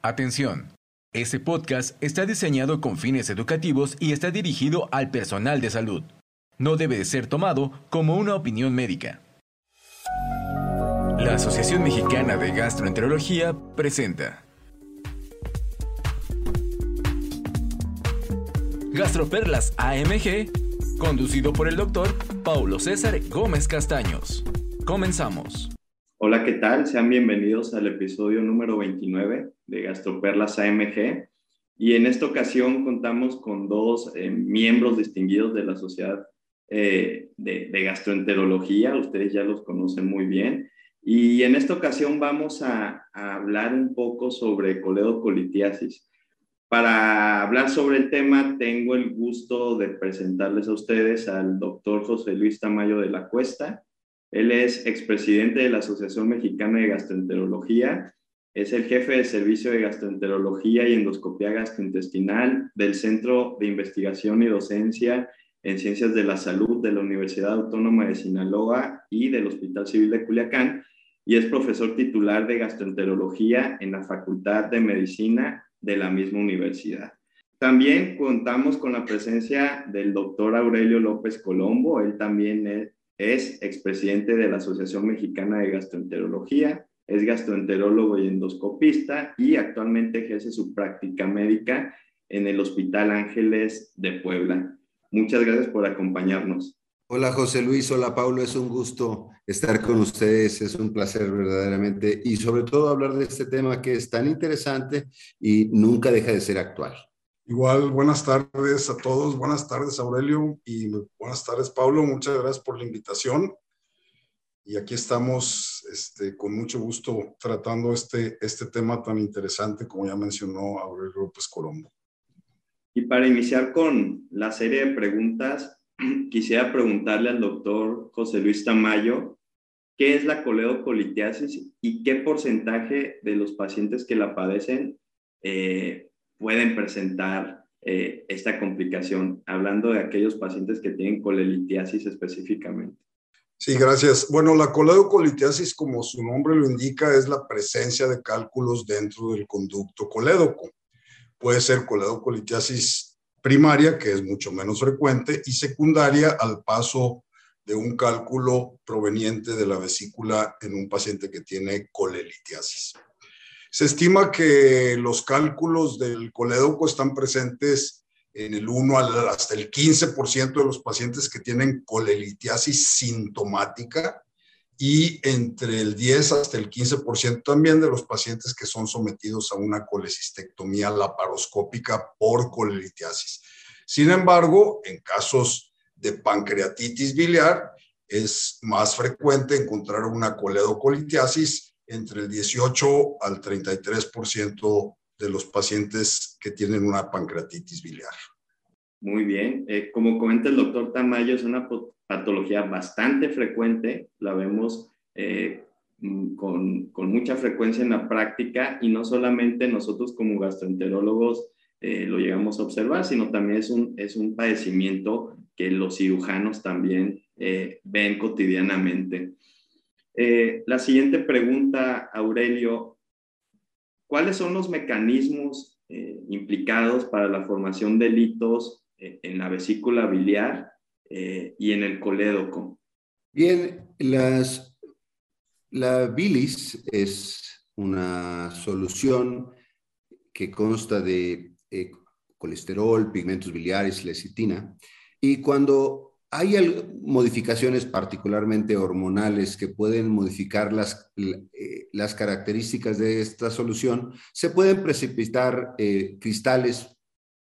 Atención. Este podcast está diseñado con fines educativos y está dirigido al personal de salud. No debe de ser tomado como una opinión médica. La Asociación Mexicana de Gastroenterología presenta Gastroperlas AMG, conducido por el doctor Paulo César Gómez Castaños. Comenzamos. Hola, ¿qué tal? Sean bienvenidos al episodio número 29 de Gastroperlas AMG. Y en esta ocasión contamos con dos eh, miembros distinguidos de la Sociedad eh, de, Gastroenterología. Ustedes ya los conocen muy bien. Y en esta ocasión vamos a, a hablar un poco sobre coledocolitiasis. Para hablar sobre el tema, tengo el gusto de presentarles a ustedes al doctor José Luis Tamayo de la Cuesta. Él es expresidente de la Asociación Mexicana de Gastroenterología, es el jefe de servicio de gastroenterología y endoscopía gastrointestinal del Centro de Investigación y Docencia en Ciencias de la Salud de la Universidad Autónoma de Sinaloa y del Hospital Civil de Culiacán y es profesor titular de gastroenterología en la Facultad de Medicina de la misma universidad. También contamos con la presencia del doctor Aurelio López Colombo, él también es es expresidente de la Asociación Mexicana de Gastroenterología, es gastroenterólogo y endoscopista y actualmente ejerce su práctica médica en el Hospital Ángeles de Puebla. Muchas gracias por acompañarnos. Hola José Luis, hola Paulo, es un gusto estar con ustedes, es un placer verdaderamente y sobre todo hablar de este tema que es tan interesante y nunca deja de ser actual. Igual, buenas tardes a todos, buenas tardes Aurelio y buenas tardes Pablo, muchas gracias por la invitación. Y aquí estamos este, con mucho gusto tratando este, este tema tan interesante como ya mencionó Aurelio López Colombo. Y para iniciar con la serie de preguntas, quisiera preguntarle al doctor José Luis Tamayo, ¿qué es la coledocolitiasis y qué porcentaje de los pacientes que la padecen eh, pueden presentar eh, esta complicación, hablando de aquellos pacientes que tienen colelitiasis específicamente. Sí, gracias. Bueno, la coledocolitiasis, como su nombre lo indica, es la presencia de cálculos dentro del conducto colédoco. Puede ser coledocolitiasis primaria, que es mucho menos frecuente, y secundaria al paso de un cálculo proveniente de la vesícula en un paciente que tiene colelitiasis. Se estima que los cálculos del colédoco están presentes en el 1 hasta el 15% de los pacientes que tienen colelitiasis sintomática y entre el 10 hasta el 15% también de los pacientes que son sometidos a una colecistectomía laparoscópica por colelitiasis. Sin embargo, en casos de pancreatitis biliar es más frecuente encontrar una coledocolitiasis entre el 18 al 33% de los pacientes que tienen una pancreatitis biliar. Muy bien. Eh, como comenta el doctor Tamayo, es una patología bastante frecuente. La vemos eh, mm, con, mucha frecuencia en la práctica y no solamente nosotros como gastroenterólogos eh, lo llegamos a observar, sino también es un, es un padecimiento que los cirujanos también ven cotidianamente. La siguiente pregunta, Aurelio, ¿cuáles son los mecanismos eh, implicados para la formación de litos eh, en la vesícula biliar y en el colédoco? Bien, la bilis es una solución que consta de colesterol, pigmentos biliares, lecitina, y cuando hay modificaciones particularmente hormonales que pueden modificar las, eh, las características de esta solución. Se pueden precipitar eh, cristales,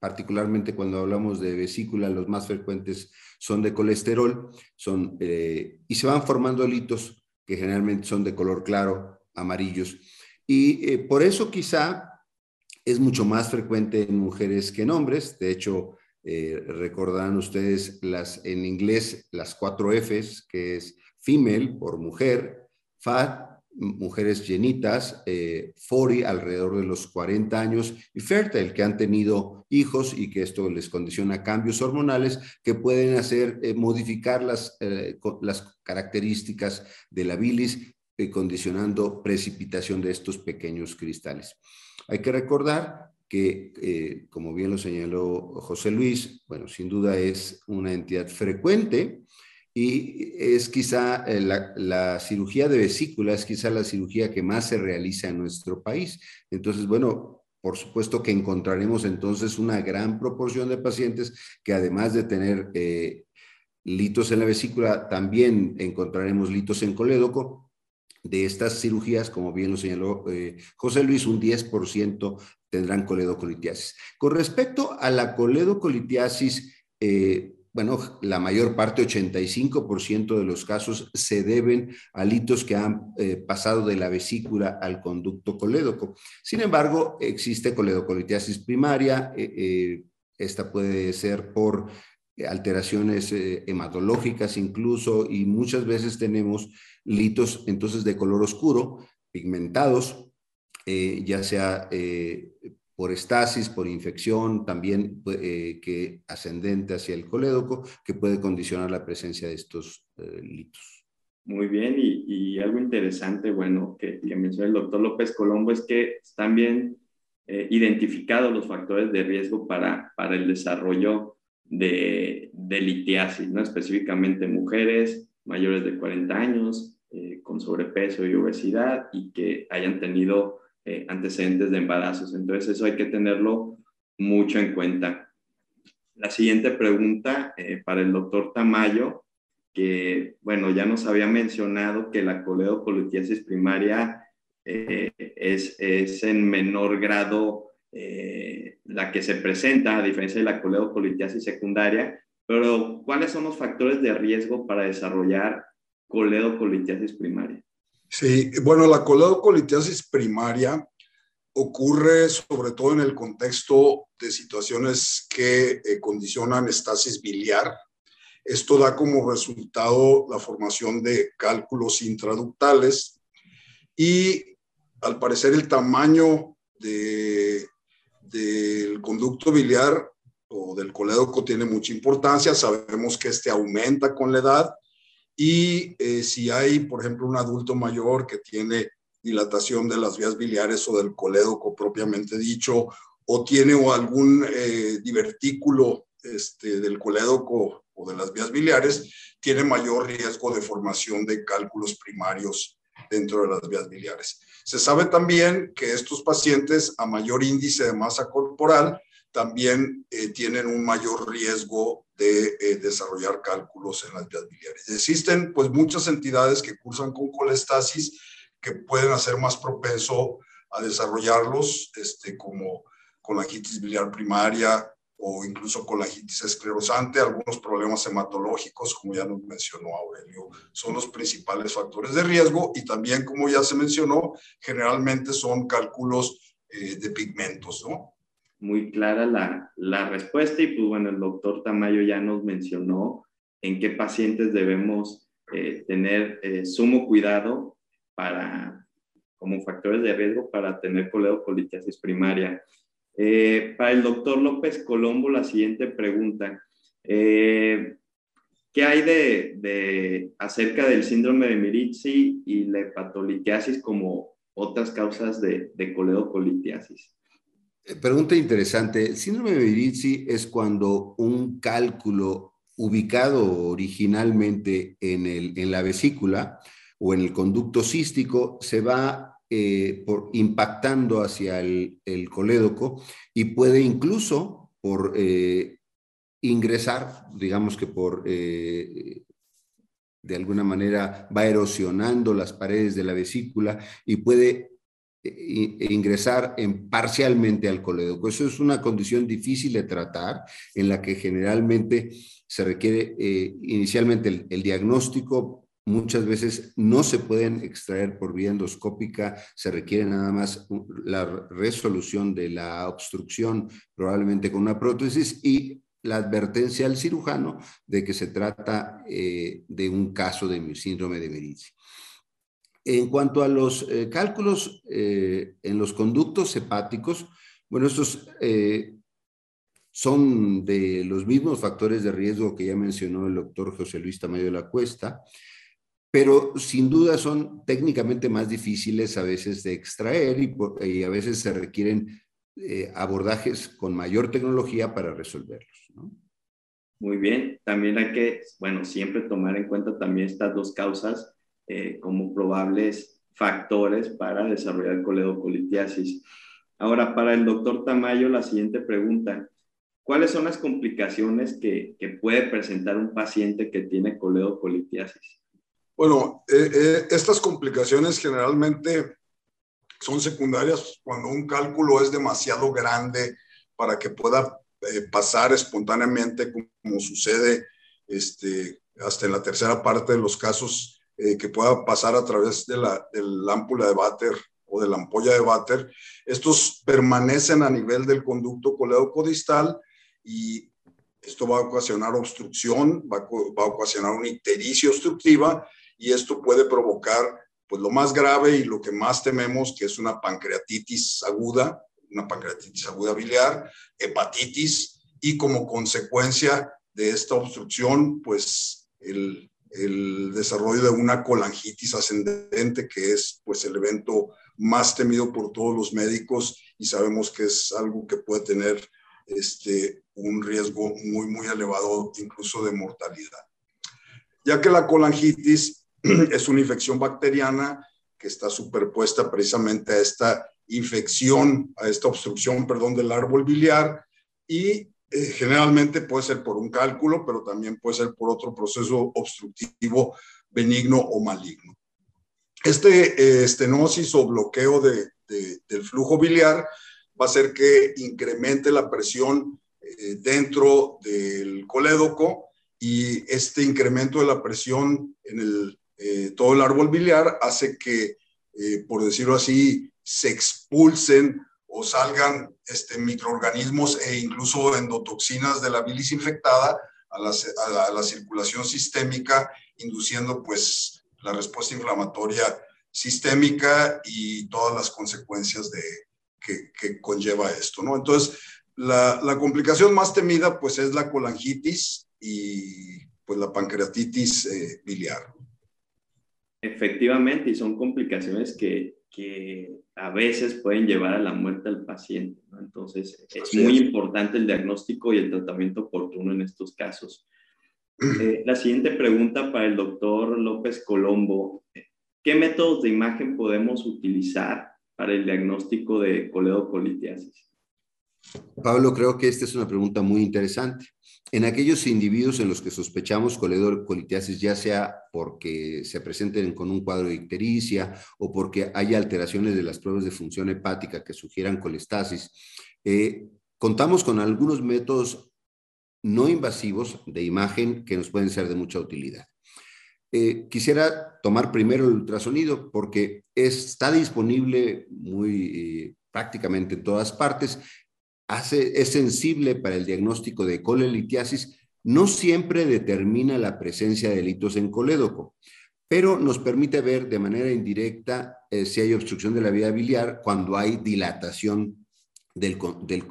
particularmente cuando hablamos de vesícula, los más frecuentes son de colesterol, son, eh, y se van formando litos que generalmente son de color claro, amarillos. Y por eso quizá es mucho más frecuente en mujeres que en hombres. De hecho, eh, recordarán ustedes las, en inglés las cuatro Fs, que es female por mujer, fat, mujeres llenitas, eh, 40 alrededor de los 40 años y fertile que han tenido hijos y que esto les condiciona cambios hormonales que pueden hacer eh, modificar las, eh, las características de la bilis condicionando precipitación de estos pequeños cristales. Hay que recordar que, eh, como bien lo señaló José Luis, bueno, sin duda es una entidad frecuente y es quizá eh, la, cirugía de vesícula, es quizá la cirugía que más se realiza en nuestro país. Entonces, bueno, por supuesto que encontraremos entonces una gran proporción de pacientes que además de tener eh, litos en la vesícula, también encontraremos litos en colédoco. De estas cirugías, como bien lo señaló eh, José Luis, un 10% tendrán coledocolitiasis. Con respecto a la coledocolitiasis, eh, bueno, la mayor parte, 85% de los casos, se deben a litos que han eh, pasado de la vesícula al conducto colédoco. Sin embargo, existe coledocolitiasis primaria. esta puede ser por alteraciones eh, hematológicas incluso, y muchas veces tenemos litos entonces de color oscuro, pigmentados, eh, ya sea eh, por estasis, por infección, también que ascendente hacia el colédoco, que puede condicionar la presencia de estos litos. Muy bien, y, algo interesante, bueno, que, que mencionó el doctor López Colombo es que están bien identificados los factores de riesgo para, para el desarrollo de, de litiasis, ¿no? específicamente mujeres mayores de 40 años eh, con sobrepeso y obesidad y que hayan tenido eh, antecedentes de embarazos. Entonces eso hay que tenerlo mucho en cuenta. La siguiente pregunta eh, para el doctor Tamayo, que bueno, ya nos había mencionado que la coledocolitiasis primaria es, es en menor grado eh, la que se presenta, a diferencia de la coledocolitiasis secundaria, pero ¿cuáles son los factores de riesgo para desarrollar coledocolitiasis primaria? Sí, bueno, la coledocolitiasis primaria ocurre sobre todo en el contexto de situaciones que eh, condicionan estasis biliar. Esto da como resultado la formación de cálculos intraductales y al parecer el tamaño de del conducto biliar o del colédoco tiene mucha importancia. Sabemos que este aumenta con la edad y eh, si hay, por ejemplo, un adulto mayor que tiene dilatación de las vías biliares o del colédoco propiamente dicho, o tiene algún eh, divertículo este, del colédoco o de las vías biliares, tiene mayor riesgo de formación de cálculos primarios dentro de las vías biliares. Se sabe también que estos pacientes a mayor índice de masa corporal también eh, tienen un mayor riesgo de eh, desarrollar cálculos en las vías biliares. Existen pues muchas entidades que cursan con colestasis que pueden hacer más propenso a desarrollarlos, este, como colangitis biliar primaria, o incluso colangitis esclerosante, algunos problemas hematológicos, como ya nos mencionó Aurelio, son los principales factores de riesgo y también, como ya se mencionó, generalmente son cálculos eh, de pigmentos, ¿no? Muy clara la, la respuesta y pues bueno, el doctor Tamayo ya nos mencionó en qué pacientes debemos eh, tener eh, sumo cuidado para, como factores de riesgo para tener coledocolitiasis primaria. Eh, para el doctor López Colombo, la siguiente pregunta. ¿Qué hay de, acerca del síndrome de Mirizzi y la hepatolitiasis como otras causas de, de? Eh, pregunta interesante. El síndrome de Mirizzi es cuando un cálculo ubicado originalmente en, el, en la vesícula o en el conducto cístico se va eh, por, impactando hacia el, colédoco y puede incluso por eh, ingresar, digamos que por, de alguna manera va erosionando las paredes de la vesícula y puede ingresar en, parcialmente al colédoco. Eso es una condición difícil de tratar en la que generalmente se requiere inicialmente el diagnóstico muchas veces no se pueden extraer por vía endoscópica, se requiere nada más la resolución de la obstrucción, probablemente con una prótesis, y la advertencia al cirujano de que se trata eh, de un caso de síndrome de Berizzi. En cuanto a los eh, cálculos eh, en los conductos hepáticos, bueno, estos son de los mismos factores de riesgo que ya mencionó el doctor José Luis Tamayo de la Cuesta. pero sin duda son técnicamente más difíciles a veces de extraer y, a veces se requieren eh, abordajes con mayor tecnología para resolverlos. Muy bien, también hay que, bueno, siempre tomar en cuenta también estas dos causas eh, como probables factores para desarrollar coledocolitiasis. Ahora, para el doctor Tamayo, la siguiente pregunta. ¿Cuáles son las complicaciones que, que puede presentar un paciente que tiene coledocolitiasis? Bueno, eh, eh, estas complicaciones generalmente son secundarias cuando un cálculo es demasiado grande para que pueda eh, pasar espontáneamente, como sucede este, hasta en la tercera parte de los casos, que pueda pasar a través de la, de la de váter o de la ampolla de váter. Estos permanecen a nivel del conducto colédoco-distal y esto va a ocasionar obstrucción, va a, va a ocasionar una ictericia obstructiva y esto puede provocar pues lo más grave y lo que más tememos que es una pancreatitis aguda, una pancreatitis aguda biliar, hepatitis y como consecuencia de esta obstrucción pues el, el desarrollo de una colangitis ascendente que es pues el evento más temido por todos los médicos y sabemos que es algo que puede tener este, un riesgo muy, muy elevado, incluso de mortalidad. Ya que la colangitis es una infección bacteriana que está superpuesta precisamente a esta infección, a esta obstrucción, perdón, del árbol biliar y eh, generalmente puede ser por un cálculo, pero también puede ser por otro proceso obstructivo benigno o maligno. Este eh, estenosis o bloqueo del flujo biliar va a hacer que incremente la presión eh, dentro del colédoco y este incremento de la presión en el todo el árbol biliar hace que, por decirlo así, se expulsen o salgan este, microorganismos e incluso endotoxinas de la bilis infectada a la, circulación sistémica, induciendo pues la respuesta inflamatoria sistémica y todas las consecuencias de, que, conlleva esto, ¿no? Entonces, la, la, complicación más temida pues es la colangitis y pues la pancreatitis eh, biliar. Efectivamente, y son complicaciones que, a veces pueden llevar a la muerte al paciente. Entonces, es muy importante el diagnóstico y el tratamiento oportuno en estos casos. Eh, la siguiente pregunta para el doctor López Colombo. ¿Qué métodos de imagen podemos utilizar para el diagnóstico de coledocolitiasis? Pablo, creo que esta es una pregunta muy interesante. En aquellos individuos en los que sospechamos coledocolitiasis, ya sea porque se presenten con un cuadro de ictericia o porque haya alteraciones de las pruebas de función hepática que sugieran colestasis, eh, contamos con algunos métodos no invasivos de imagen que nos pueden ser de mucha utilidad. Eh, quisiera tomar primero el ultrasonido porque está disponible muy eh, prácticamente en todas partes es sensible para el diagnóstico de colelitiasis, no siempre determina la presencia de litos en colédoco, pero nos permite ver de manera indirecta eh, si hay obstrucción de la vía biliar cuando hay dilatación del,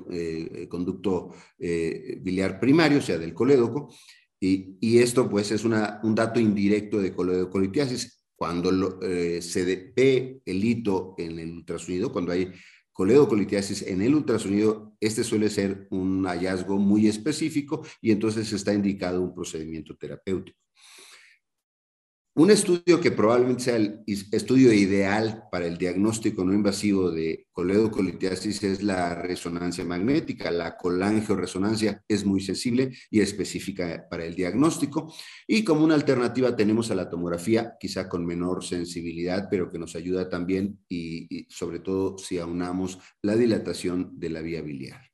eh, conducto eh, biliar primario, o sea, del colédoco, y, esto pues es un dato indirecto de coledocolitiasis. Cuando se ve el hito en el ultrasonido, cuando hay coledocolitiasis en el ultrasonido, este suele ser un hallazgo muy específico y entonces está indicado un procedimiento terapéutico. Un estudio que probablemente sea el estudio ideal para el diagnóstico no invasivo de coledocolitiasis es la resonancia magnética. La colangioresonancia es muy sensible y específica para el diagnóstico. Y como una alternativa tenemos a la tomografía, quizá con menor sensibilidad, pero que nos ayuda también y, sobre todo si aunamos la dilatación de la vía biliar.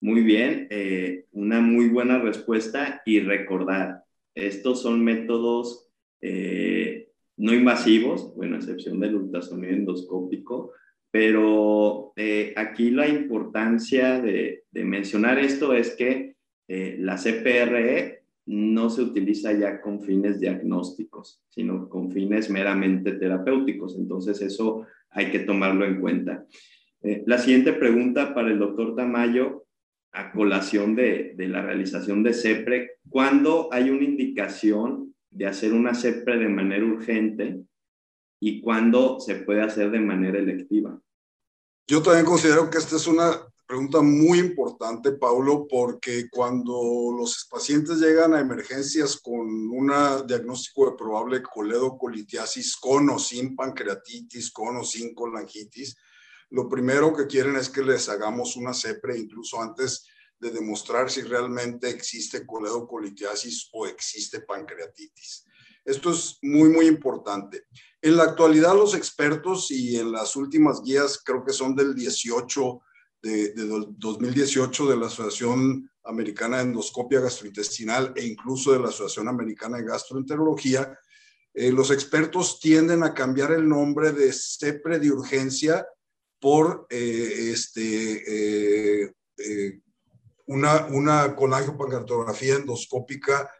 Muy bien, eh, una muy buena respuesta y recordar, estos son métodos eh, no invasivos, bueno, a excepción del ultrasonido endoscópico, pero eh, aquí la importancia de, mencionar esto es que eh, la CPRE no se utiliza ya con fines diagnósticos, sino con fines meramente terapéuticos. Entonces, eso hay que tomarlo en cuenta. la siguiente pregunta para el doctor Tamayo, a colación de, de la realización de CEPRE, ¿cuándo hay una indicación de hacer una CEPRE de manera urgente y cuándo se puede hacer de manera electiva? Yo también considero que esta es una pregunta muy importante, Paulo, porque cuando los pacientes llegan a emergencias con un diagnóstico de probable coledocolitiasis con o sin pancreatitis, con o sin colangitis, lo primero que quieren es que les hagamos una CEPRE incluso antes de demostrar si realmente existe coledocolitiasis o existe pancreatitis. Esto es muy, muy importante. En la actualidad, los expertos y en las últimas guías, creo que son del 18 de, 2018 de la Asociación Americana de Endoscopia Gastrointestinal e incluso de la Asociación Americana de Gastroenterología, eh, los expertos tienden a cambiar el nombre de CEPRE de urgencia por eh, este, eh, una, una colangiopancreatografía endoscópica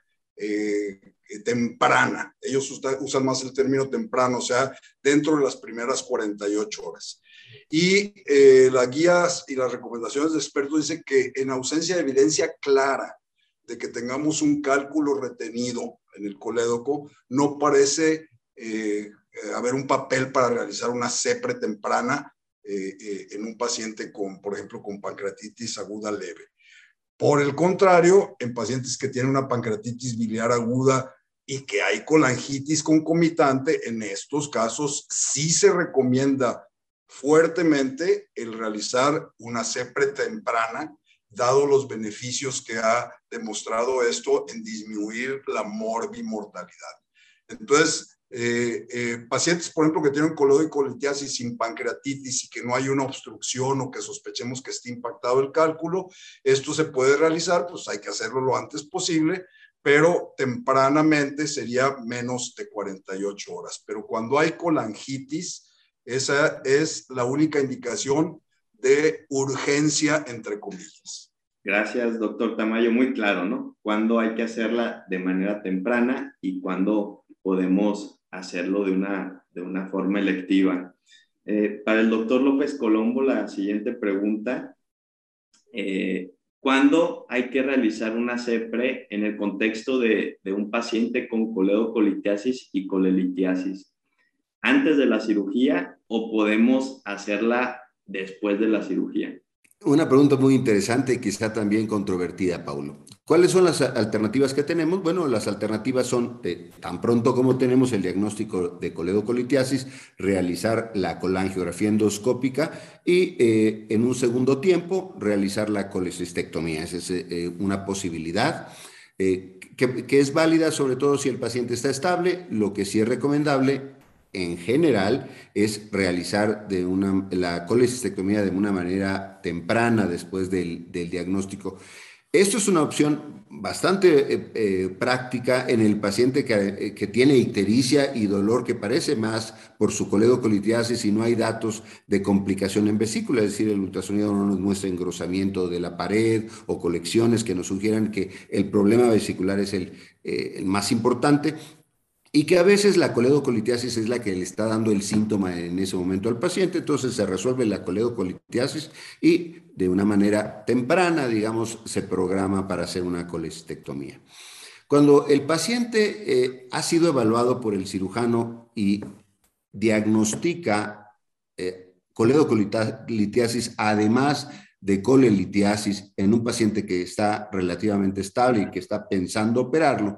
temprana. Ellos usan más el término temprano, o sea, dentro de las primeras 48 horas. Y eh, las guías y las recomendaciones de expertos dicen que en ausencia de evidencia clara de que tengamos un cálculo retenido en el colédoco, no parece eh, haber un papel para realizar una CEPRE temprana eh, en un paciente con, por ejemplo, con pancreatitis aguda leve. Por el contrario, en pacientes que tienen una pancreatitis biliar aguda y que hay colangitis concomitante, en estos casos sí se recomienda fuertemente el realizar una CEPRE temprana, dado los beneficios que ha demostrado esto en disminuir la morbimortalidad. Entonces, eh, eh, pacientes, por ejemplo, que tienen colitiasis sin pancreatitis y que no hay una obstrucción o que sospechemos que esté impactado el cálculo, esto se puede realizar, pues hay que hacerlo lo antes posible, pero tempranamente sería menos de 48 horas. Pero cuando hay colangitis, esa es la única indicación de urgencia, entre comillas. Gracias, doctor Tamayo. Muy claro, ¿no? Cuándo hay que hacerla de manera temprana y cuándo podemos hacerlo de una, de una forma electiva. Eh, para el doctor López Colombo, la siguiente pregunta. Eh, ¿Cuándo hay que realizar una CEPRE en el contexto de, de un paciente con coledocolitiasis y colelitiasis? ¿Antes de la cirugía o podemos hacerla después de la cirugía? Una pregunta muy interesante y quizá también controvertida, Paulo. ¿Cuáles son las alternativas que tenemos? Bueno, las alternativas son, eh, tan pronto como tenemos el diagnóstico de coledocolitiasis, realizar la colangiografía endoscópica y eh, en un segundo tiempo realizar la colecistectomía. Esa es eh, una posibilidad. Que, que es válida sobre todo si el paciente está estable, lo que sí es recomendable en general es realizar la colecistectomía de una manera temprana después del, diagnóstico. Esto es una opción bastante eh, eh, práctica en el paciente que, que, tiene ictericia y dolor que parece más por su coledocolitiasis y no hay datos de complicación en vesícula, es decir, el ultrasonido no nos muestra engrosamiento de la pared o colecciones que nos sugieran que el problema vesicular es eh, el más importante y que a veces la coledocolitiasis es la que le está dando el síntoma en ese momento al paciente, entonces se resuelve la coledocolitiasis y de una manera temprana, digamos, se programa para hacer una colestectomía. Cuando el paciente eh, ha sido evaluado por el cirujano y diagnostica eh, coledocolitiasis, además de colelitiasis en un paciente que está relativamente estable y que está pensando operarlo,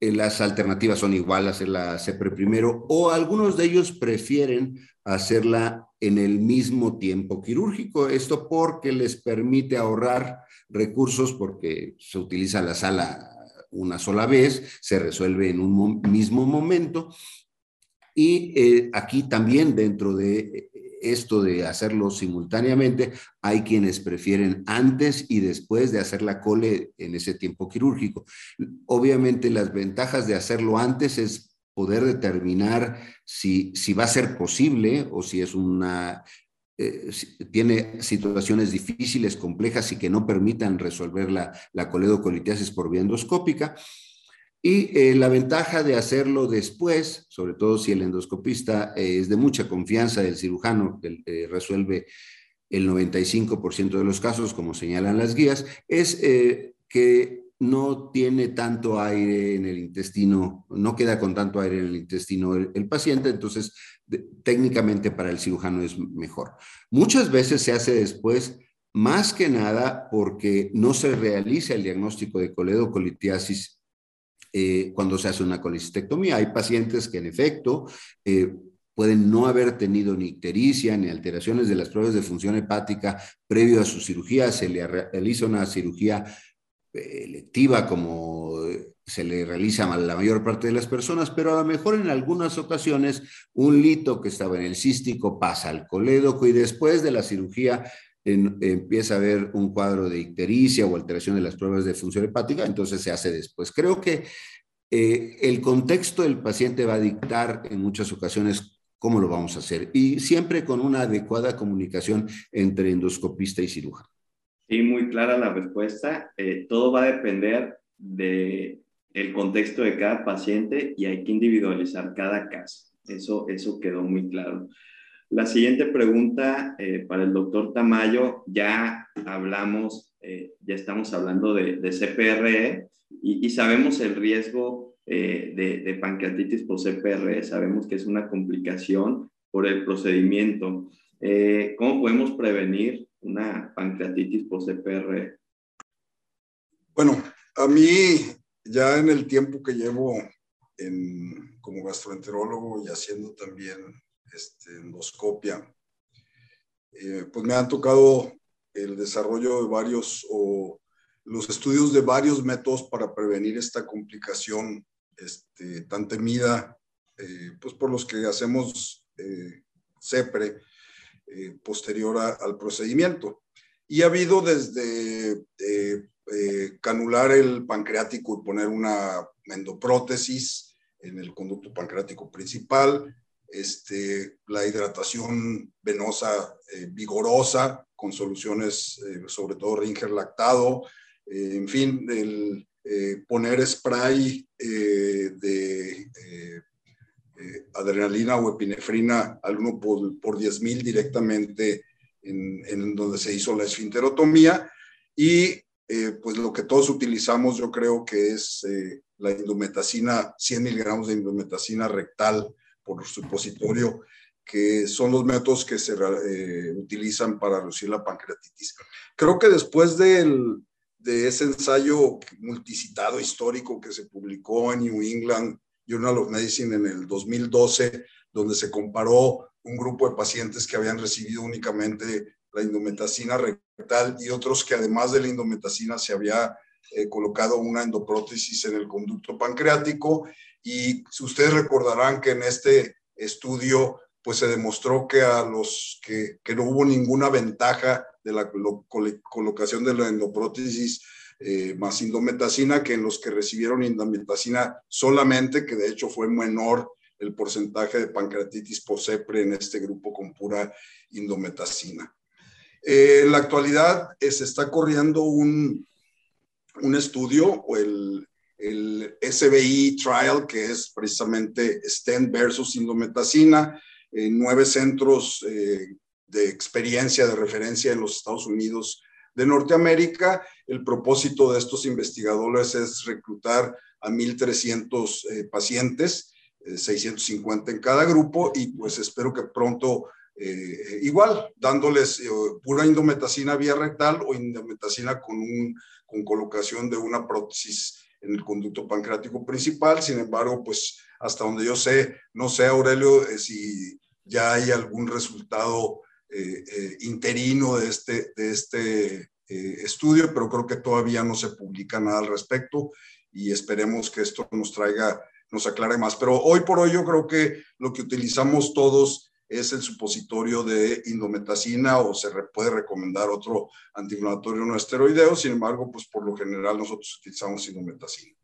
las alternativas son igual, hacerla CEPRE primero, o algunos de ellos prefieren hacerla en el mismo tiempo quirúrgico. Esto porque les permite ahorrar recursos porque se utiliza la sala una sola vez, se resuelve en un mismo momento. Y eh, aquí también dentro de esto de hacerlo simultáneamente, hay quienes prefieren antes y después de hacer la cole en ese tiempo quirúrgico. Obviamente las ventajas de hacerlo antes es poder determinar si, si va a ser posible o si es una, eh, tiene situaciones difíciles, complejas y que no permitan resolver la, la por vía endoscópica. Y eh, la ventaja de hacerlo después, sobre todo si el endoscopista eh, es de mucha confianza del cirujano, que eh, resuelve el 95% de los casos, como señalan las guías, es que no tiene tanto aire en el intestino, no queda con tanto aire en el intestino el, paciente, entonces técnicamente para el cirujano es mejor. Muchas veces se hace después, más que nada porque no se realiza el diagnóstico de coledocolitiasis eh, cuando se hace una colecistectomía. Hay pacientes que en efecto eh, pueden no haber tenido ni ictericia ni alteraciones de las pruebas de función hepática previo a su cirugía, se le realiza una cirugía eh, electiva como se le realiza a la mayor parte de las personas, pero a lo mejor en algunas ocasiones un lito que estaba en el cístico pasa al colédoco y después de la cirugía empieza a haber un cuadro de ictericia o alteración de las pruebas de función hepática, entonces se hace después. Creo que eh, el contexto del paciente va a dictar en muchas ocasiones cómo lo vamos a hacer y siempre con una adecuada comunicación entre endoscopista y cirujano. Sí, muy clara la respuesta. Eh, todo va a depender de el contexto de cada paciente y hay que individualizar cada caso. Eso, eso quedó muy claro. La siguiente pregunta eh, para el doctor Tamayo, ya hablamos, eh, ya estamos hablando de, de CPRE y, sabemos el riesgo eh, de, pancreatitis por CPR, sabemos que es una complicación por el procedimiento. ¿Cómo podemos prevenir una pancreatitis por CPR? Bueno, a mí ya en el tiempo que llevo como gastroenterólogo y haciendo también este, endoscopia, eh, pues me han tocado el desarrollo de varios o los estudios de varios métodos para prevenir esta complicación este, tan temida, eh, pues por los que hacemos eh, CEPRE eh, posterior al procedimiento. Y ha habido desde canular el pancreático y poner una endoprótesis en el conducto pancreático principal, este, la hidratación venosa vigorosa con soluciones, sobre todo Ringer lactado, en fin, eh, poner spray eh, de eh, adrenalina o epinefrina al 1 por, por 10 mil directamente en, en, donde se hizo la esfinterotomía. Y pues lo que todos utilizamos yo creo que es la indometacina, 100 miligramos de indometacina rectal por supositorio, que son los métodos que se utilizan para reducir la pancreatitis. Creo que después del, de ese ensayo multicitado histórico que se publicó en New England Journal of Medicine en el 2012, donde se comparó un grupo de pacientes que habían recibido únicamente la indometacina rectal y otros que además de la indometacina se había eh, colocado una endoprótesis en el conducto pancreático. Y ustedes recordarán que en este estudio pues se demostró que a los que, que no hubo ninguna ventaja de la colocación de la endoprótesis eh, más indometacina que en los que recibieron indometacina solamente, que de hecho fue menor el porcentaje de pancreatitis posepre en este grupo con pura indometacina. Eh, en la actualidad eh, se está corriendo un, un estudio, o el, el SBI trial, que es precisamente stent versus indometacina, en nueve centros de experiencia, de referencia en los Estados Unidos de Norteamérica. El propósito de estos investigadores es reclutar a 1.300 eh, pacientes, 650 eh, en cada grupo, y pues espero que pronto, eh, igual, dándoles pura indometacina vía rectal o indometacina con, un, con colocación de una prótesis en el conducto pancreático principal. Sin embargo, pues hasta donde yo sé, no sé, Aurelio, si ya hay algún resultado eh, eh, interino de este, de este eh, estudio, pero creo que todavía no se publica nada al respecto y esperemos que esto nos traiga, nos aclare más. Pero hoy por hoy yo creo que lo que utilizamos todos es el supositorio de indometacina o se puede recomendar otro antiinflamatorio no esteroideo, sin embargo, pues por lo general nosotros utilizamos indometacina.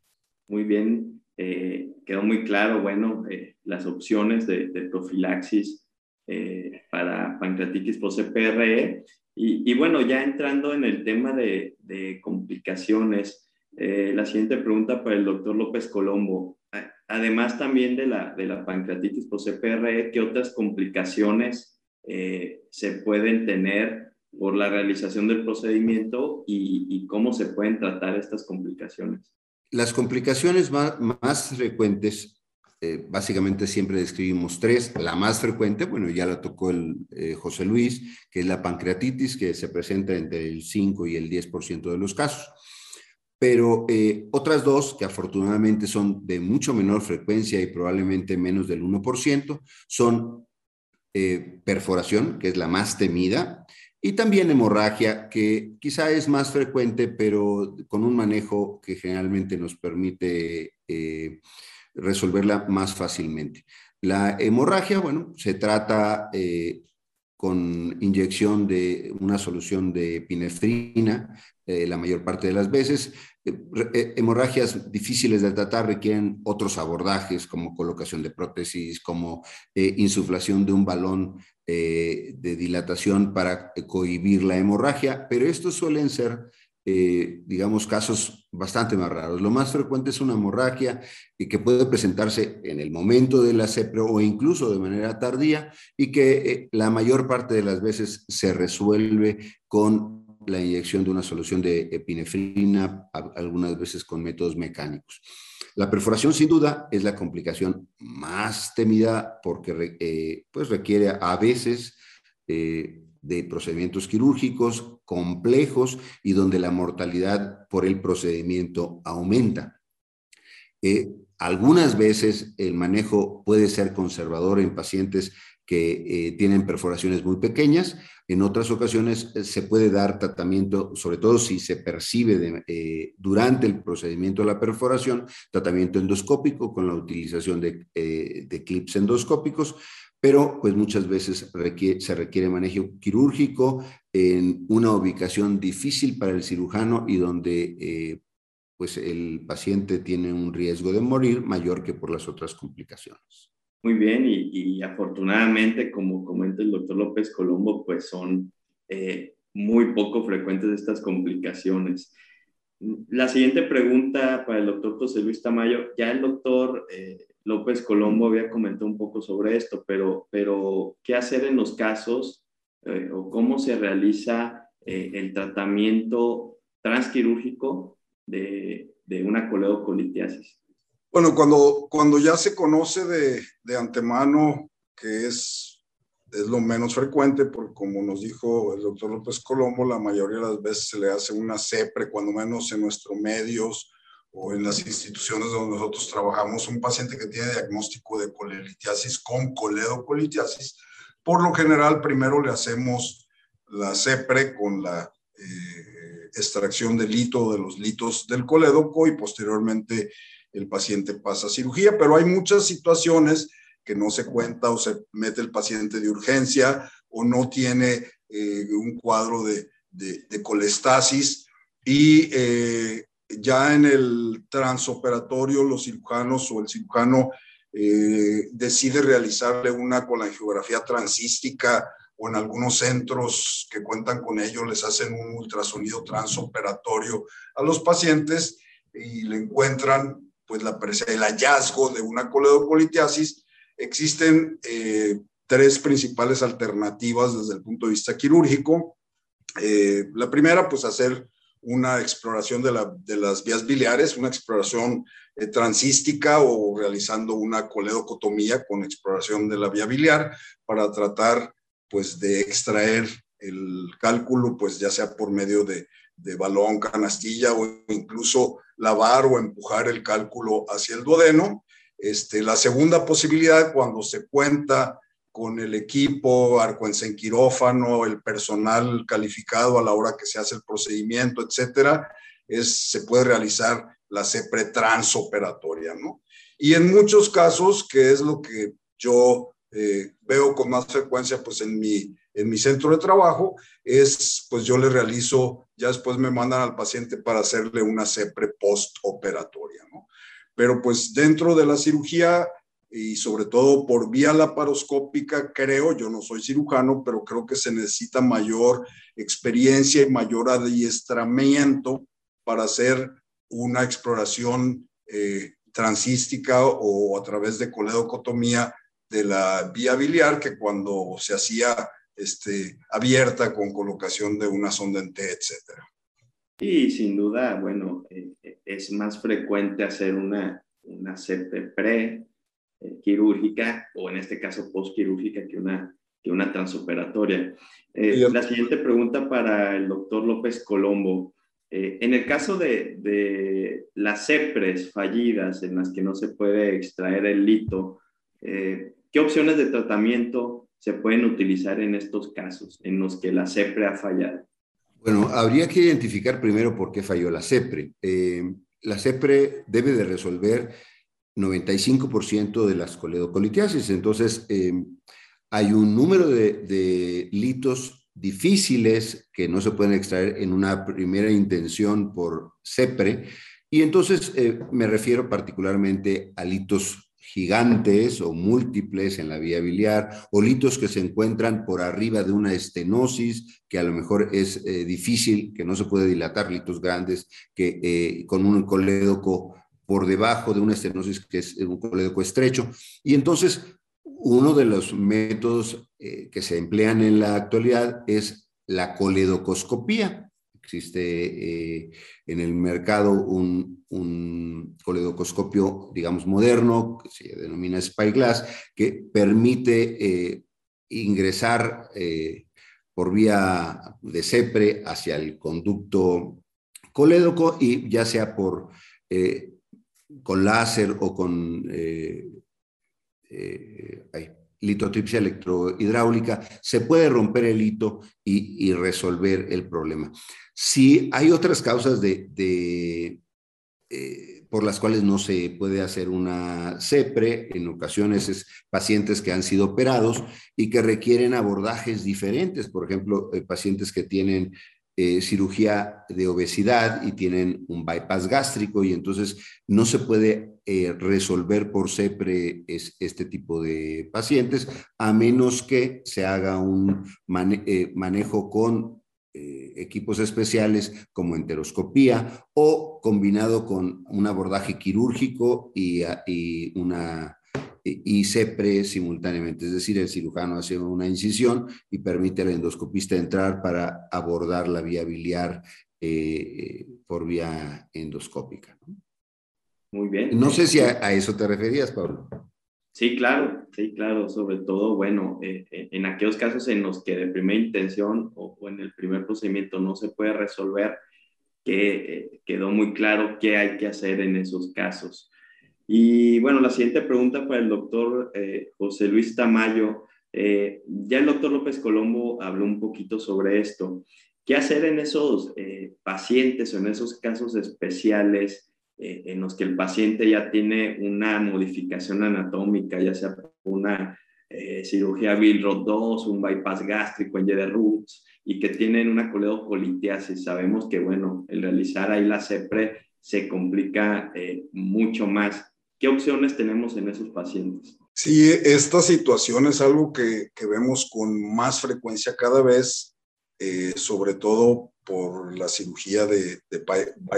Muy bien, quedó muy claro, bueno, las opciones de, profilaxis eh, para pancreatitis post-CPRE. Y, bueno, ya entrando en el tema de, complicaciones, eh, la siguiente pregunta para el doctor López Colombo. Además también de la, de la pancreatitis post-CPRE, ¿qué otras complicaciones eh, se pueden tener por la realización del procedimiento y, cómo se pueden tratar estas complicaciones. Las complicaciones más, más frecuentes eh, básicamente siempre describimos tres. La más frecuente, bueno, ya la tocó el eh, José Luis, que es la pancreatitis, que se presenta entre el 5 y el 10% de los casos. Pero eh, otras dos, que afortunadamente son de mucho menor frecuencia y probablemente menos del 1%, son perforación, que es la más temida, y también hemorragia, que quizá es más frecuente, pero con un manejo que generalmente nos permite resolverla más fácilmente. La hemorragia, bueno, se trata eh, con inyección de una solución de epinefrina eh, la mayor parte de las veces. Eh, hemorragias difíciles de tratar requieren otros abordajes como colocación de prótesis, como insuflación de un balón de dilatación para cohibir la hemorragia, pero estos suelen ser eh, digamos, casos bastante más raros. Lo más frecuente es una hemorragia que puede presentarse en el momento de la CEPRO o incluso de manera tardía y que eh, la mayor parte de las veces se resuelve con la inyección de una solución de epinefrina, algunas veces con métodos mecánicos. La perforación, sin duda, es la complicación más temida porque eh, pues requiere a veces de procedimientos quirúrgicos complejos y donde la mortalidad por el procedimiento aumenta. Eh, algunas veces el manejo puede ser conservador en pacientes que eh, tienen perforaciones muy pequeñas. En otras ocasiones eh, se puede dar tratamiento, sobre todo si se percibe durante el procedimiento de la perforación, tratamiento endoscópico con la utilización de, clips endoscópicos pero pues muchas veces se requiere manejo quirúrgico en una ubicación difícil para el cirujano y donde eh, pues el paciente tiene un riesgo de morir mayor que por las otras complicaciones. Muy bien, y, afortunadamente, como comenta el doctor López Colombo, pues son eh, muy poco frecuentes estas complicaciones. La siguiente pregunta para el doctor José Luis Tamayo, ya el doctor eh, López Colombo había comentado un poco sobre esto, pero, ¿qué hacer en los casos eh, o cómo se realiza el tratamiento transquirúrgico de, de una coledocolitiasis? Bueno, cuando, cuando ya se conoce de, de antemano que es, es lo menos frecuente, porque como nos dijo el doctor López Colombo, la mayoría de las veces se le hace una CEPRE, cuando menos en nuestros medios, o en las instituciones donde nosotros trabajamos, un paciente que tiene diagnóstico de colelitiasis con coledocolitiasis, por lo general primero le hacemos la CEPRE con la eh, extracción del lito de los litos del colédoco y posteriormente el paciente pasa a cirugía, pero hay muchas situaciones que no se cuenta o se mete el paciente de urgencia o no tiene eh, un cuadro de, de, colestasis y eh, ya en el transoperatorio los cirujanos o el cirujano eh, decide realizarle una colangiografía transística o en algunos centros que cuentan con ello les hacen un ultrasonido transoperatorio a los pacientes y le encuentran pues la, el hallazgo de una coledocolitiasis. Existen eh, tres principales alternativas desde el punto de vista quirúrgico. Eh, la primera, pues hacer una exploración de, las vías biliares, una exploración eh, transística o realizando una coledocotomía con exploración de la vía biliar para tratar pues de extraer el cálculo, pues ya sea por medio de, de balón, canastilla o incluso lavar o empujar el cálculo hacia el duodeno. Este, la segunda posibilidad, cuando se cuenta con el equipo, arcuense en quirófano, el personal calificado a la hora que se hace el procedimiento, etcétera, es, se puede realizar la CEPRE transoperatoria, ¿no? Y en muchos casos, que es lo que yo eh, veo con más frecuencia, pues en mi, en mi centro de trabajo, es, pues yo le realizo, ya después me mandan al paciente para hacerle una CEPRE postoperatoria, ¿no? Pero pues dentro de la cirugía y sobre todo por vía laparoscópica, creo, yo no soy cirujano, pero creo que se necesita mayor experiencia y mayor adiestramiento para hacer una exploración eh, transística o a través de coledocotomía de la vía biliar, que cuando se hacía este, abierta con colocación de una sonda en T, etcétera. Y sin duda, bueno, eh, es más frecuente hacer una, una pre eh, quirúrgica o en este caso postquirúrgica que una, que una transoperatoria. Eh, la siguiente pregunta para el doctor López Colombo. en el caso de, de, las CEPRES fallidas en las que no se puede extraer el lito, ¿qué opciones de tratamiento se pueden utilizar en estos casos en los que la CEPRE ha fallado? Bueno, habría que identificar primero por qué falló la CEPRE. Eh, la CEPRE debe de resolver 95% de las coledocolitiasis, entonces eh, hay un número de, litos difíciles que no se pueden extraer en una primera intención por CEPRE, y entonces eh, me refiero particularmente a litos gigantes o múltiples en la vía biliar, o litos que se encuentran por arriba de una estenosis, que a lo mejor es eh, difícil, que no se puede dilatar, litos grandes, que eh, con un colédoco por debajo de una estenosis que es un colédoco estrecho. Y entonces, uno de los métodos eh, que se emplean en la actualidad es la coledocoscopía. Existe en el mercado un, coledocoscopio, digamos, moderno, que se denomina Spyglass, que permite eh, ingresar eh, por vía de CEPRE hacia el conducto colédoco y ya sea por eh, con láser o con litotripsia electrohidráulica, se puede romper el hito y, resolver el problema. Si hay otras causas de, eh, por las cuales no se puede hacer una CEPRE, en ocasiones es pacientes que han sido operados y que requieren abordajes diferentes, por ejemplo, eh, pacientes que tienen eh, cirugía de obesidad y tienen un bypass gástrico y entonces no se puede resolver por CEPRE este tipo de pacientes a menos que se haga un manejo con eh, equipos especiales como enteroscopía o combinado con un abordaje quirúrgico y, y una y simultáneamente, es decir, el cirujano hace una incisión y permite al endoscopista entrar para abordar la vía biliar eh, por vía endoscópica. Muy bien. No sé si a eso te referías, Pablo. Sí, claro, sí, claro, sobre todo, bueno, eh, eh, en aquellos casos en los que de primera intención o, en el primer procedimiento no se puede resolver, que eh, quedó muy claro qué hay que hacer en esos casos. Y bueno, la siguiente pregunta para el doctor José Luis Tamayo. ya el doctor López Colombo habló un poquito sobre esto. ¿Qué hacer en esos pacientes o en esos casos especiales? Eh, en los que el paciente ya tiene una modificación anatómica, ya sea una eh, cirugía Bilrod 2, un bypass gástrico en de Roots, y que tienen una coledocolitiasis. Sabemos que, bueno, el realizar ahí la CEPRE se complica eh, mucho más. ¿Qué opciones tenemos en esos pacientes? Sí, esta situación es algo que, que vemos con más frecuencia cada vez, sobre todo por la cirugía de,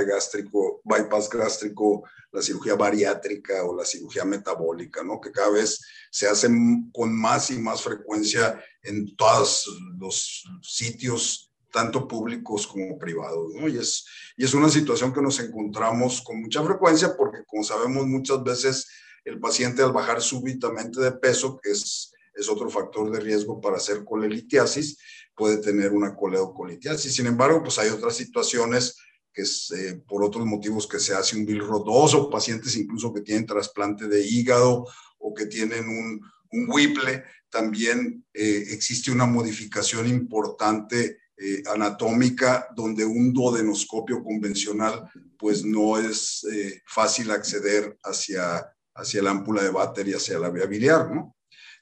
gástrico, bypass gástrico, la cirugía bariátrica o la cirugía metabólica, ¿no? que cada vez se hacen con más y más frecuencia en todos los sitios, tanto públicos como privados. ¿no? Y, es, y es una situación que nos encontramos con mucha frecuencia porque, como sabemos, muchas veces el paciente al bajar súbitamente de peso, que es, es otro factor de riesgo para hacer colelitiasis, puede tener una coledocolitiasis. Sin embargo, pues hay otras situaciones que es, eh, por otros motivos que se hace un bilrodoso, pacientes incluso que tienen trasplante de hígado o que tienen un, un Whipple, también eh, existe una modificación importante eh, anatómica donde un duodenoscopio convencional pues no es fácil acceder hacia, hacia la ámpula de váter y hacia la vía biliar, ¿no?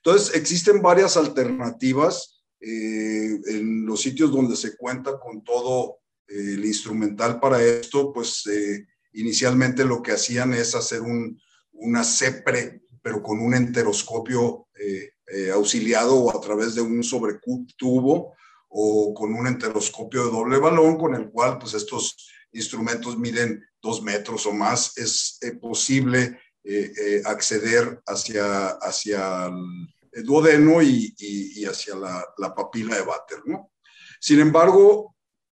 Entonces, existen varias alternativas eh, en los sitios donde se cuenta con todo eh, el instrumental para esto, pues eh, inicialmente lo que hacían es hacer un, una CEPRE, pero con un enteroscopio auxiliado o a través de un sobretubo o con un enteroscopio de doble balón con el cual pues estos instrumentos miden dos metros o más. Es posible acceder hacia, hacia duodeno y, hacia la, la, papila de váter, ¿no? Sin embargo,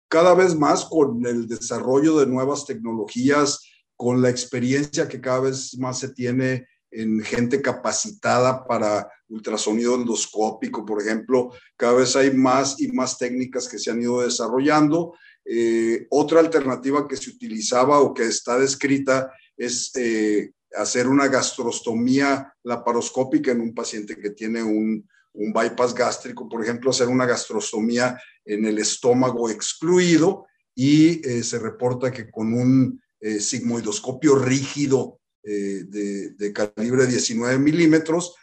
cada vez más con el desarrollo de nuevas tecnologías, con la experiencia que cada vez más se tiene en gente capacitada para ultrasonido endoscópico, por ejemplo, cada vez hay más y más técnicas que se han ido desarrollando. Eh, otra alternativa que se utilizaba o que está descrita es eh, hacer una gastrostomía laparoscópica en un paciente que tiene un, bypass gástrico, por ejemplo, hacer una gastrostomía en el estómago excluido y eh, se reporta que con un eh, sigmoidoscopio rígido eh, de, calibre 19 milímetros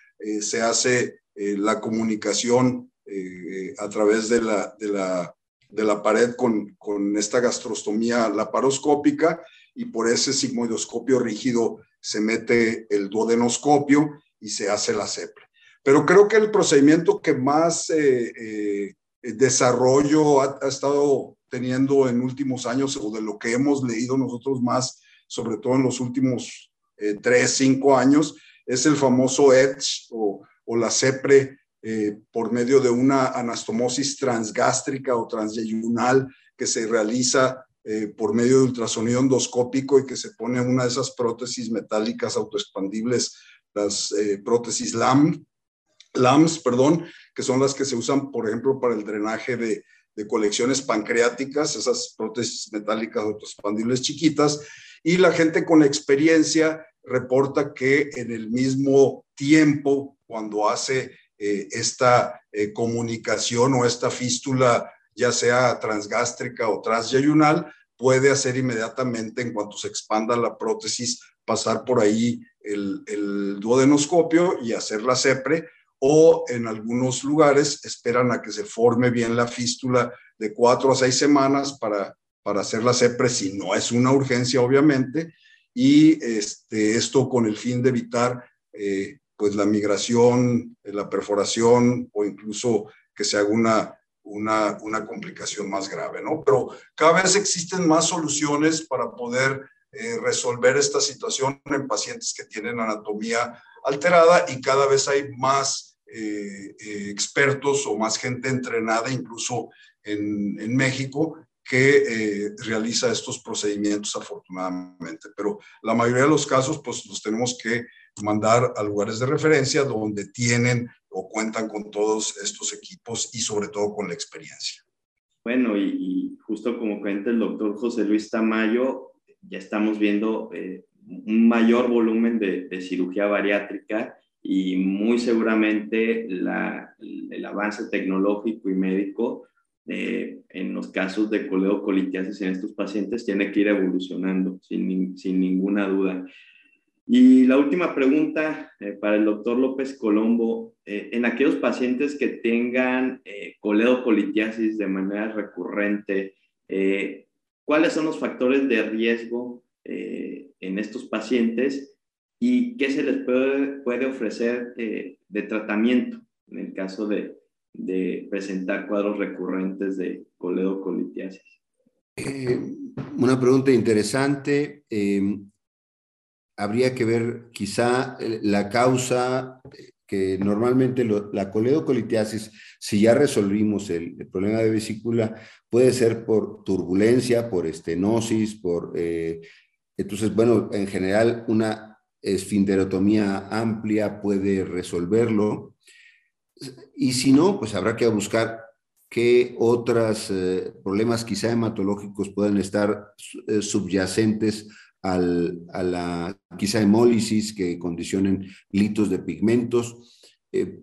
se hace la comunicación a través de la, de la, de la pared con, con esta gastrostomía laparoscópica y por ese sigmoidoscopio rígido se mete el duodenoscopio y se hace la CEPRE. Pero creo que el procedimiento que más eh, eh, desarrollo ha, estado teniendo en últimos años o de lo que hemos leído nosotros más, sobre todo en los últimos eh, tres, cinco años, es el famoso EDGE o, o la CEPRE por medio de una anastomosis transgástrica o transyeyunal que se realiza por medio de ultrasonido endoscópico y que se pone una de esas prótesis metálicas autoexpandibles, las prótesis LAM, LAMS, perdón, que son las que se usan, por ejemplo, para el drenaje de, colecciones pancreáticas, esas prótesis metálicas autoexpandibles chiquitas, y la gente con experiencia reporta que en el mismo tiempo, cuando hace eh, esta eh, comunicación o esta fístula, ya sea transgástrica o transyayunal, puede hacer inmediatamente, en cuanto se expanda la prótesis, pasar por ahí el, el duodenoscopio y hacer la CEPRE, o en algunos lugares esperan a que se forme bien la fístula de cuatro a seis semanas para, para hacer la CEPRE, si no es una urgencia, obviamente, y este, esto con el fin de evitar eh, pues la migración, la perforación o incluso que se haga una, una, una, complicación más grave, ¿no? Pero cada vez existen más soluciones para poder eh, resolver esta situación en pacientes que tienen anatomía alterada y cada vez hay más eh, eh, expertos o más gente entrenada, incluso en, en México, que realiza estos procedimientos afortunadamente. Pero la mayoría de los casos, pues los tenemos que mandar a lugares de referencia donde tienen o cuentan con todos estos equipos y sobre todo con la experiencia. Bueno, y, justo como cuenta el doctor José Luis Tamayo, ya estamos viendo un mayor volumen de, de cirugía bariátrica y muy seguramente el avance tecnológico y médico eh, en los casos de coledocolitiasis en estos pacientes tiene que ir evolucionando sin, sin ninguna duda. Y la última pregunta eh, para el doctor López Colombo, eh, en aquellos pacientes que tengan coledocolitiasis de manera recurrente, ¿cuáles son los factores de riesgo en estos pacientes y qué se les puede, ofrecer eh, de tratamiento en el caso de, presentar cuadros recurrentes de coledocolitiasis. Eh, una pregunta interesante. Habría que ver quizá eh, la causa que normalmente la coledocolitiasis, si ya resolvimos el, problema de vesícula, puede ser por turbulencia, por estenosis, por... entonces, bueno, en general, una esfinterotomía amplia puede resolverlo. Y si no, pues habrá que buscar qué otros eh, problemas quizá hematológicos pueden estar eh, subyacentes a la quizá hemólisis que condicionen litos de pigmentos. Eh,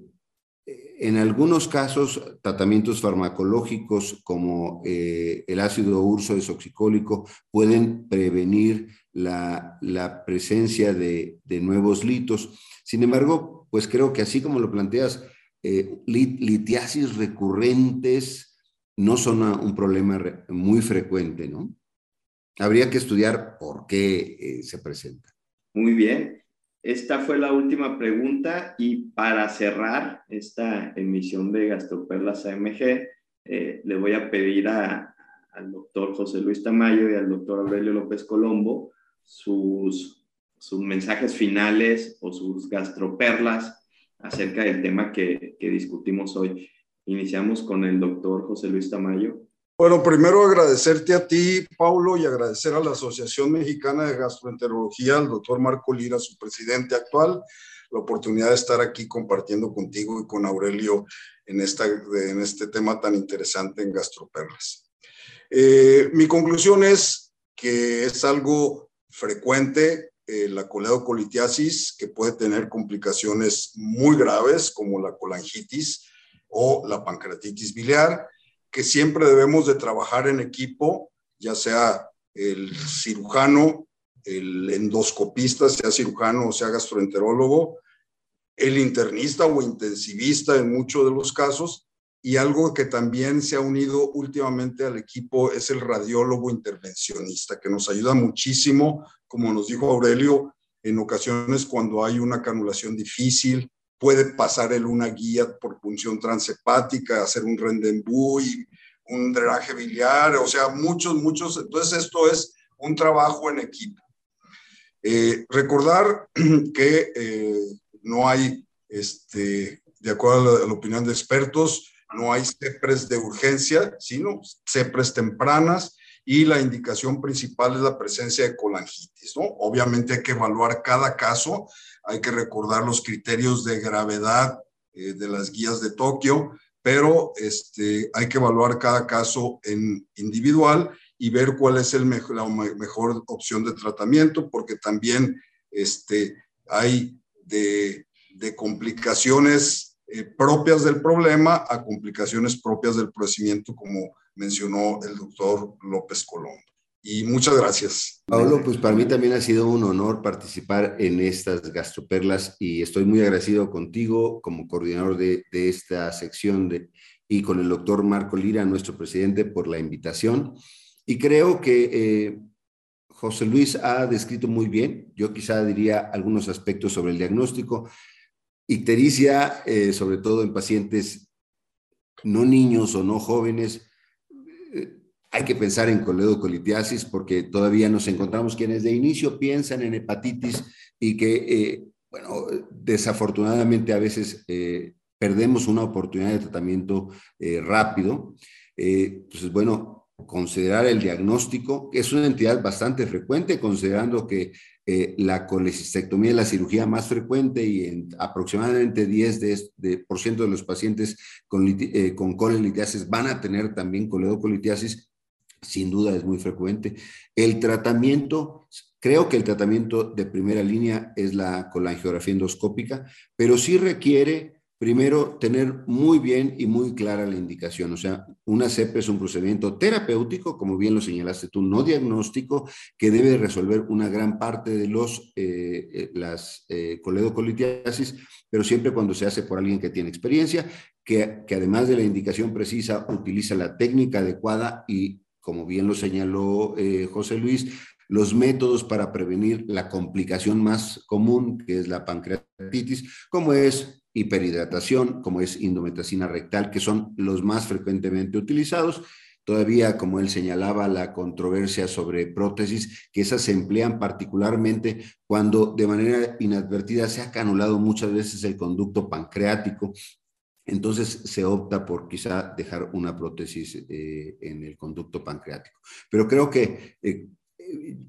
en algunos casos, tratamientos farmacológicos como el ácido urso desoxicólico pueden prevenir la, presencia de, nuevos litos. Sin embargo, pues creo que así como lo planteas, eh, litiasis recurrentes no son un problema muy frecuente, ¿no? Habría que estudiar por qué eh, se presenta. Muy bien. Esta fue la última pregunta y para cerrar esta emisión de Gastroperlas AMG, eh, le voy a pedir al doctor José Luis Tamayo y al doctor Aurelio López Colombo sus, sus mensajes finales o sus gastroperlas acerca del tema que discutimos hoy. Iniciamos con el doctor José Luis Tamayo. Bueno, primero agradecerte a ti, Paulo, y agradecer a la Asociación Mexicana de Gastroenterología, al doctor Marco Lira, su presidente actual, la oportunidad de estar aquí compartiendo contigo y con Aurelio en, esta, en este tema tan interesante en Gastroperlas. Eh, mi conclusión es que es algo frecuente eh, la coledocolitiasis, que puede tener complicaciones muy graves como la colangitis o la pancreatitis biliar, que siempre debemos de trabajar en equipo, ya sea el cirujano, el endoscopista, sea cirujano o sea gastroenterólogo, el internista o intensivista en muchos de los casos, y algo que también se ha unido últimamente al equipo es el radiólogo intervencionista, que nos ayuda muchísimo, como nos dijo Aurelio, en ocasiones cuando hay una canulación difícil, puede pasar él una guía por punción transhepática, hacer un rendezvous y un drenaje biliar, o sea, muchos, muchos. Entonces, esto es un trabajo en equipo. Eh, recordar que eh, no hay, este, de acuerdo a la, opinión de expertos, no hay CEPRES de urgencia, sino CEPRES tempranas y la indicación principal es la presencia de colangitis, ¿no? Obviamente hay que evaluar cada caso, hay que recordar los criterios de gravedad eh, de las guías de Tokio, pero este, hay que evaluar cada caso en individual y ver cuál es el mejor, la mejor opción de tratamiento, porque también este, hay de, de complicaciones eh, propias del problema a complicaciones propias del procedimiento, como mencionó el doctor López Colombo. Y muchas gracias. Pablo, pues para mí también ha sido un honor participar en estas gastroperlas y estoy muy agradecido contigo como coordinador de, de esta sección de, y con el doctor Marco Lira, nuestro presidente, por la invitación. Y creo que eh, José Luis ha descrito muy bien, yo quizá diría algunos aspectos sobre el diagnóstico. Ictericia, eh, sobre todo en pacientes no niños o no jóvenes, hay que pensar en coledocolitiasis porque todavía nos encontramos quienes de inicio piensan en hepatitis y que, eh, bueno, desafortunadamente a veces eh, perdemos una oportunidad de tratamiento eh, rápido. entonces, bueno, considerar el diagnóstico, que es una entidad bastante frecuente, considerando que la colecistectomía es la cirugía más frecuente y en aproximadamente 10% de, por ciento de los pacientes con, con colelitiasis van a tener también coledocolitiasis sin duda es muy frecuente. El tratamiento, creo que el tratamiento de primera línea es la colangiografía endoscópica, pero sí requiere primero tener muy bien y muy clara la indicación. O sea, una CEP es un procedimiento terapéutico, como bien lo señalaste tú, no diagnóstico, que debe resolver una gran parte de los, eh, eh, las eh, coledocolitiasis, pero siempre cuando se hace por alguien que tiene experiencia, que, que además de la indicación precisa, utiliza la técnica adecuada y como bien lo señaló eh, José Luis, los métodos para prevenir la complicación más común, que es la pancreatitis, como es hiperhidratación, como es indometacina rectal, que son los más frecuentemente utilizados. Todavía, como él señalaba, la controversia sobre prótesis, que esas se emplean particularmente cuando de manera inadvertida se ha canulado muchas veces el conducto pancreático entonces se opta por quizá dejar una prótesis eh, en el conducto pancreático. Pero creo que eh,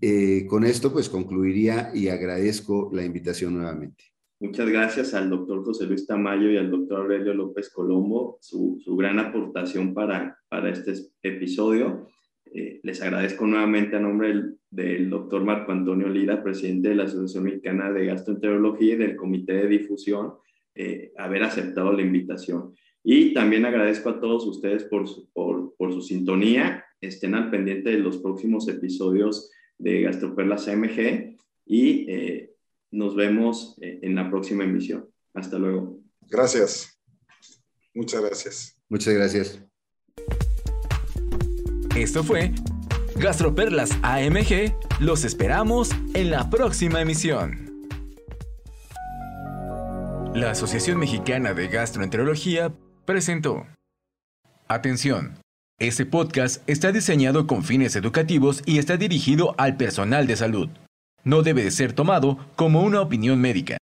eh, con esto pues concluiría y agradezco la invitación nuevamente. Muchas gracias al doctor José Luis Tamayo y al doctor Aurelio López Colombo, su, gran aportación para, para este episodio. les agradezco nuevamente a nombre del, doctor Marco Antonio Lira, presidente de la Asociación Mexicana de Gastroenterología y del Comité de Difusión eh, haber aceptado la invitación. Y también agradezco a todos ustedes por su, por, por su sintonía. Estén al pendiente de los próximos episodios de Gastroperlas AMG y eh, nos vemos eh, en la próxima emisión. Hasta luego. Gracias. Muchas gracias. Muchas gracias. Esto fue Gastroperlas AMG. Los esperamos en la próxima emisión. La Asociación Mexicana de Gastroenterología presentó. Atención. Este podcast está diseñado con fines educativos y está dirigido al personal de salud. No debe de ser tomado como una opinión médica.